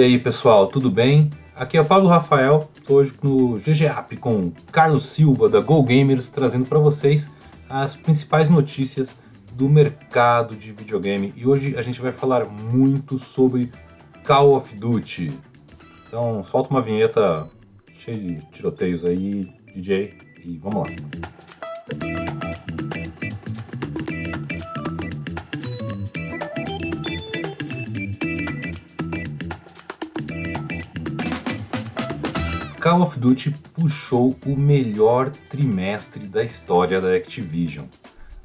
E aí pessoal, tudo bem? Aqui é o Pablo Rafael, hoje no GGAP com Carlos Silva da Go Gamers, trazendo para vocês as principais notícias do mercado de videogame. E hoje a gente vai falar muito sobre Call of Duty. Então solta uma vinheta cheia de tiroteios aí, DJ, e vamos lá. Call of Duty puxou o melhor trimestre da história da Activision.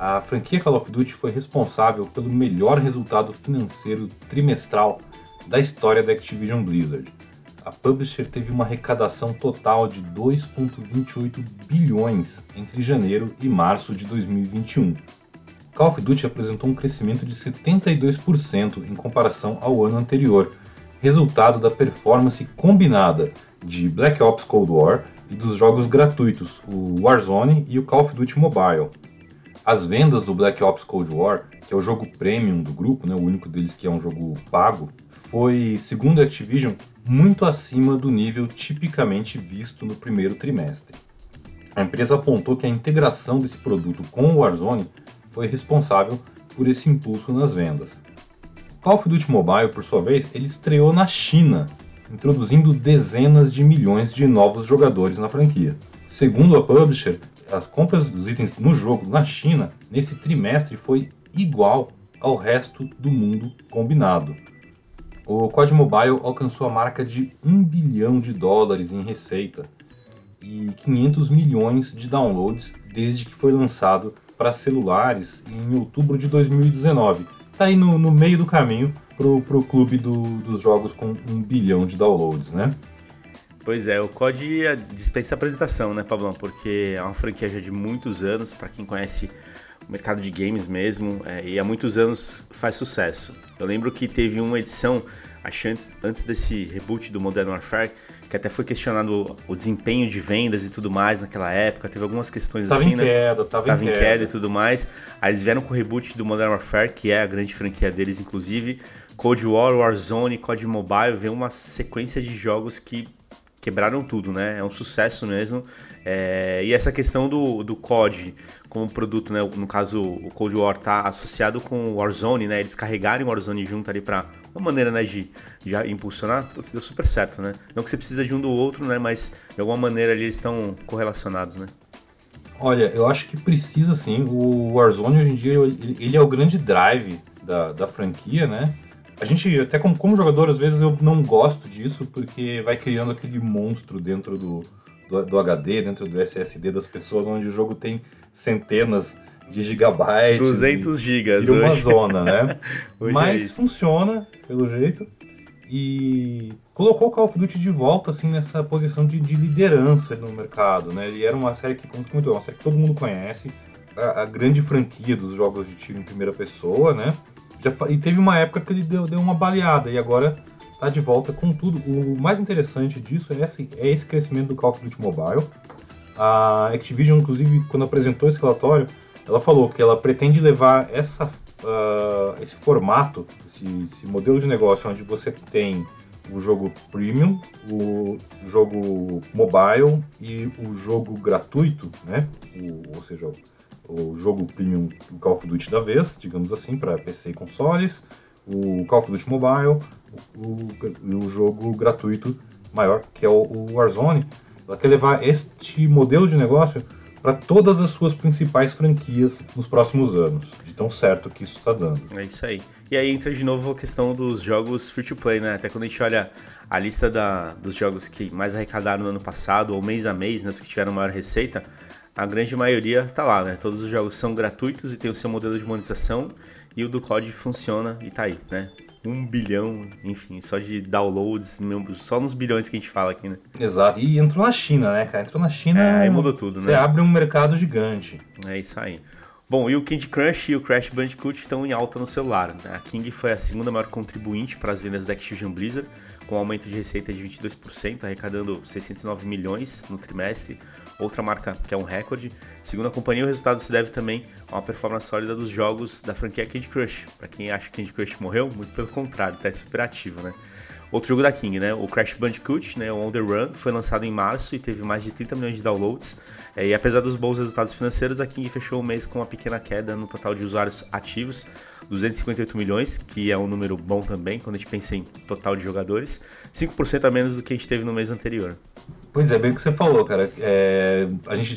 A franquia Call of Duty foi responsável pelo melhor resultado financeiro trimestral da história da Activision Blizzard. A publisher teve uma arrecadação total de 2,28 bilhões entre janeiro e março de 2021. Call of Duty apresentou um crescimento de 72% em comparação ao ano anterior, resultado da performance combinada de Black Ops Cold War e dos jogos gratuitos, o Warzone e o Call of Duty Mobile. As vendas do Black Ops Cold War, que é o jogo premium do grupo, né, o único deles que é um jogo pago, foi, segundo a Activision, muito acima do nível tipicamente visto no primeiro trimestre. A empresa apontou que a integração desse produto com o Warzone foi responsável por esse impulso nas vendas. Call of Duty Mobile, por sua vez, ele estreou na China, introduzindo dezenas de milhões de novos jogadores na franquia. Segundo a publisher, as compras dos itens no jogo na China nesse trimestre foi igual ao resto do mundo combinado. O COD Mobile alcançou a marca de 1 bilhão de dólares em receita e 500 milhões de downloads desde que foi lançado para celulares em outubro de 2019, tá aí no, no meio do caminho pro, pro clube do, dos jogos com um bilhão de downloads, né? Pois é, o COD dispensa apresentação, né, Pablão? Porque é uma franquia já de muitos anos, para quem conhece o mercado de games mesmo, é, e há muitos anos faz sucesso. Eu lembro que teve uma edição, acho antes, antes desse reboot do Modern Warfare, que até foi questionado o desempenho de vendas e tudo mais naquela época. Teve algumas questões tava assim, em né? Queda, tava, tava em queda. queda e tudo mais. Aí eles vieram com o reboot do Modern Warfare, que é a grande franquia deles, inclusive. Cold War, Warzone, COD Mobile, veio uma sequência de jogos que quebraram tudo, né? É um sucesso mesmo. É, e essa questão do, do COD como produto, né? No caso, o Cold War tá associado com o Warzone, né? Eles carregarem o Warzone junto ali para uma maneira, né, de, de impulsionar, deu super certo, né? Não que você precisa de um do outro, né? Mas de alguma maneira ali eles estão correlacionados, né? Olha, eu acho que precisa sim. O Warzone hoje em dia ele é o grande drive da, da franquia, né? A gente, até como, como jogador, às vezes eu não gosto disso, porque vai criando aquele monstro dentro do, do, do, HD, dentro do SSD das pessoas, onde o jogo tem centenas de gigabytes. 200 gigas. E uma zona, né? Hoje Mas é funciona, pelo jeito. E colocou o Call of Duty de volta, assim, nessa posição de, de liderança no mercado, né? Ele era uma série que, como muito, uma série que todo mundo conhece, a, a grande franquia dos jogos de tiro em primeira pessoa, né? Já, e teve uma época que ele deu, deu uma baleada e agora tá de volta com tudo. O mais interessante disso é esse, é esse crescimento do Call of Duty Mobile. A Activision, inclusive, quando apresentou esse relatório, ela falou que ela pretende levar essa, uh, esse formato, esse, esse, modelo de negócio onde você tem o jogo premium, o jogo mobile e o jogo gratuito, né? O, ou seja, o jogo premium do Call of Duty da vez, digamos assim, para PC e consoles, o Call of Duty Mobile, o, o, o jogo gratuito maior, que é o, o Warzone. Ela quer levar este modelo de negócio para todas as suas principais franquias nos próximos anos, de tão certo que isso está dando. É isso aí. E aí entra de novo a questão dos jogos free to play, né? Até quando a gente olha a lista da, dos jogos que mais arrecadaram no ano passado, ou mês a mês, né, os que tiveram maior receita, a grande maioria tá lá, né? Todos os jogos são gratuitos e tem o seu modelo de monetização, e o do COD funciona e tá aí, né? Um bilhão, enfim, só de downloads, só nos bilhões que a gente fala aqui, né? Exato. E entrou na China, né, cara? Entrou na China. É, aí mudou tudo, você né? abre um mercado gigante. É isso aí. Bom, e o Candy Crush e o Crash Bandicoot estão em alta no celular. Né? A King foi a segunda maior contribuinte para as vendas da Activision Blizzard, com um aumento de receita de 22%, arrecadando 609 milhões no trimestre, outra marca que é um recorde. Segundo a companhia, o resultado se deve também a uma performance sólida dos jogos da franquia Candy Crush. Para quem acha que Candy Crush morreu, muito pelo contrário, está super ativo, né? Outro jogo da King, né? O Crash Bandicoot, né? O On The Run, foi lançado em março e teve mais de 30 milhões de downloads. É, e apesar dos bons resultados financeiros, a King fechou o mês com uma pequena queda no total de usuários ativos, 258 milhões, que é um número bom também quando a gente pensa em total de jogadores, 5% a menos do que a gente teve no mês anterior. Pois é, bem o que você falou, cara. É, a gente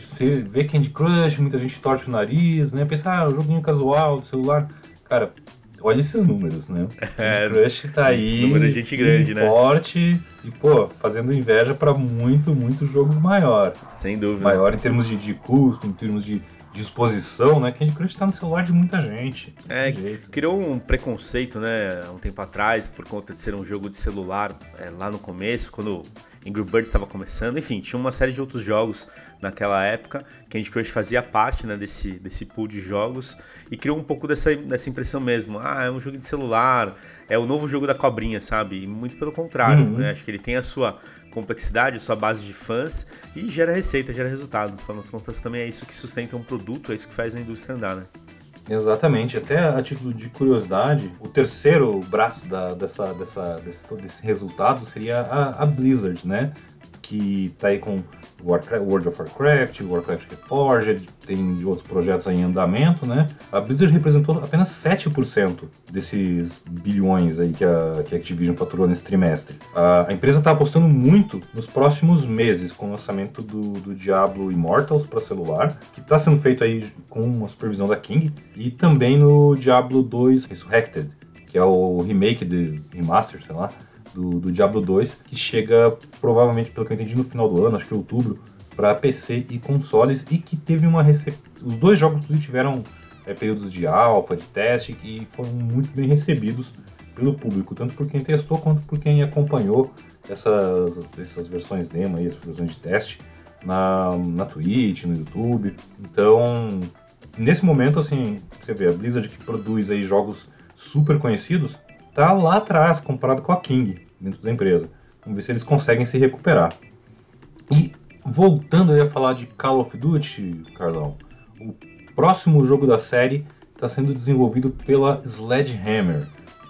vê Candy Crush, muita gente torce o nariz, né? Pensa, ah, joguinho casual do celular. Cara, olha esses números, né? É, o Crush tá aí. Número de gente grande, né? Forte e, pô, fazendo inveja para muito, muito jogo maior. Sem dúvida. Maior em termos de, de custo, em termos de disposição, né? Candy Crush tá no celular de muita gente. É, criou um preconceito, né, um tempo atrás, por conta de ser um jogo de celular é, lá no começo, quando Angry Birds estava começando, enfim, tinha uma série de outros jogos naquela época. Candy Crush fazia parte né, desse, desse pool de jogos e criou um pouco dessa, dessa impressão mesmo. Ah, é um jogo de celular, é o novo jogo da cobrinha, sabe? E muito pelo contrário, uhum. né? Acho que ele tem a sua complexidade, a sua base de fãs e gera receita, gera resultado. No final das contas, também é isso que sustenta um produto, é isso que faz a indústria andar, né? Exatamente. Até a título de curiosidade, o terceiro braço da, dessa, dessa, desse, desse resultado seria a, a Blizzard, né? Que tá aí com Warcraft, World of Warcraft, Warcraft Reforged, tem outros projetos em andamento, né? A Blizzard representou apenas 7% desses bilhões aí que a, que a Activision faturou nesse trimestre. A, a empresa está apostando muito nos próximos meses com o lançamento do, do Diablo Immortals para celular, que está sendo feito aí com uma supervisão da King, e também no Diablo 2 Resurrected, que é o remake de remaster, sei lá, do, do Diablo 2, que chega provavelmente, pelo que eu entendi, no final do ano, acho que em outubro, para PC e consoles, e que teve uma recepção. Os dois jogos tiveram é, períodos de alfa, de teste, e foram muito bem recebidos pelo público, tanto por quem testou quanto por quem acompanhou essas, essas versões demo, aí, as versões de teste na, na Twitch, no YouTube. Então, nesse momento, assim, você vê a Blizzard que produz aí jogos super conhecidos, tá lá atrás comparado com a King dentro da empresa. Vamos ver se eles conseguem se recuperar. E voltando a falar de Call of Duty, Carlão, o próximo jogo da série está sendo desenvolvido pela Sledgehammer.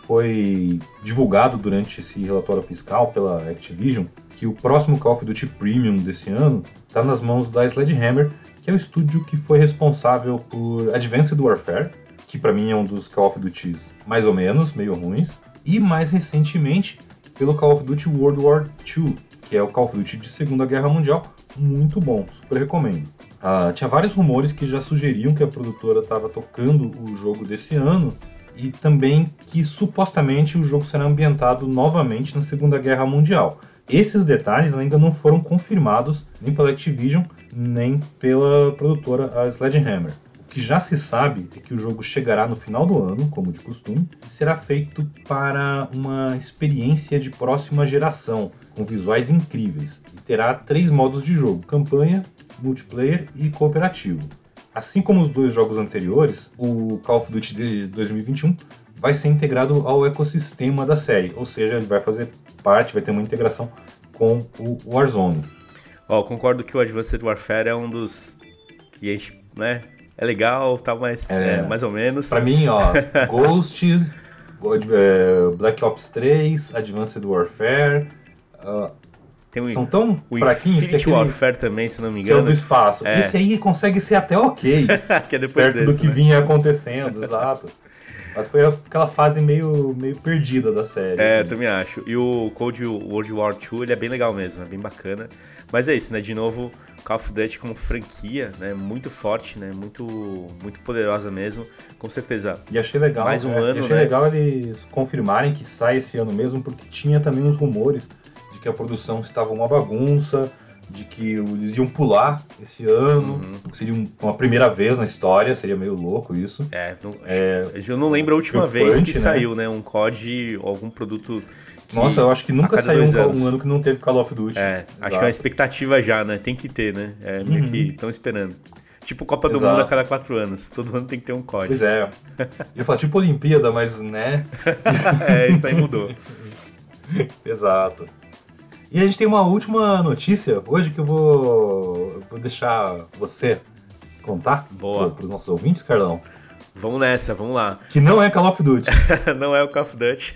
Foi divulgado durante esse relatório fiscal pela Activision que o próximo Call of Duty Premium desse ano está nas mãos da Sledgehammer, que é o estúdio que foi responsável por Advanced Warfare, que para mim é um dos Call of Duty mais ou menos, meio ruins, e mais recentemente pelo Call of Duty World War II, que é o Call of Duty de Segunda Guerra Mundial, muito bom, super recomendo. Ah, tinha vários rumores que já sugeriam que a produtora estava tocando o jogo desse ano e também que supostamente o jogo será ambientado novamente na Segunda Guerra Mundial. Esses detalhes ainda não foram confirmados nem pela Activision nem pela produtora Sledgehammer que já se sabe é que o jogo chegará no final do ano, como de costume, e será feito para uma experiência de próxima geração, com visuais incríveis, e terá três modos de jogo: campanha, multiplayer e cooperativo. Assim como os dois jogos anteriores, o Call of Duty de 2021 vai ser integrado ao ecossistema da série, ou seja, ele vai fazer parte, vai ter uma integração com o Warzone. Ó, oh, concordo que o Advanced Warfare é um dos que a gente, né, é legal, tá mais, é, é, mais ou menos. Pra mim, ó, Ghost, é, Black Ops 3, Advanced Warfare. Uh, um, são tão o fraquinhos Infinite que aquele, Warfare também, se não me engano. Que é do espaço. É. Esse aí consegue ser até ok. que é depois perto desse, do que né? vinha acontecendo, exato. Mas foi aquela fase meio, meio perdida da série. É, assim. também acho. E o Cold World War II, ele é bem legal mesmo, é bem bacana. Mas é isso, né? De novo, Call of Duty como franquia, né? Muito forte, né? Muito, muito poderosa mesmo. Com certeza. E achei legal. Mais um é, ano, achei né? legal eles confirmarem que sai esse ano mesmo, porque tinha também uns rumores de que a produção estava uma bagunça, de que eles iam pular esse ano, uhum. seria uma primeira vez na história, seria meio louco isso. É, não, é eu não lembro a última vez que né? saiu, né? Um COD, algum produto nossa, eu acho que nunca saiu um, um, ano que não teve Call of Duty. É, Exato. acho que é uma expectativa já, né? Tem que ter, né? É meio uhum. que estão esperando. Tipo Copa Exato. do Mundo a cada quatro anos. Todo ano tem que ter um código. Pois é. Eu ia falar tipo Olimpíada, mas né. é, isso aí mudou. Exato. E a gente tem uma última notícia hoje que eu vou, vou deixar você contar para os nossos ouvintes, Carlão. Vamos nessa, vamos lá. Que não é Call of Duty. não é o Call of Duty,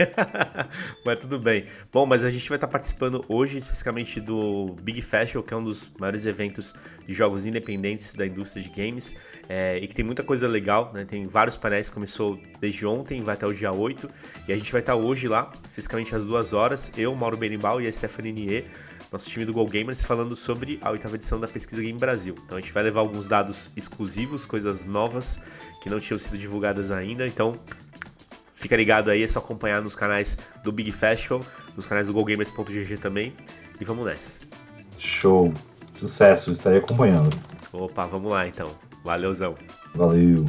mas tudo bem. Bom, mas a gente vai estar participando hoje especificamente do Big Festival, que é um dos maiores eventos de jogos independentes da indústria de games é, e que tem muita coisa legal, né? Tem vários painéis, começou desde ontem, vai até o dia 8 e a gente vai estar hoje lá, especificamente às duas horas, eu, Mauro Berimbau e a Stephanie Nier nosso time do Go Gamers, falando sobre a oitava edição da Pesquisa Game Brasil. Então a gente vai levar alguns dados exclusivos, coisas novas que não tinham sido divulgadas ainda. Então fica ligado aí, é só acompanhar nos canais do Big Festival, nos canais do GoGamers.gg também. E vamos nessa. Show! Sucesso, estarei acompanhando. Opa, vamos lá então. Valeuzão. Valeu.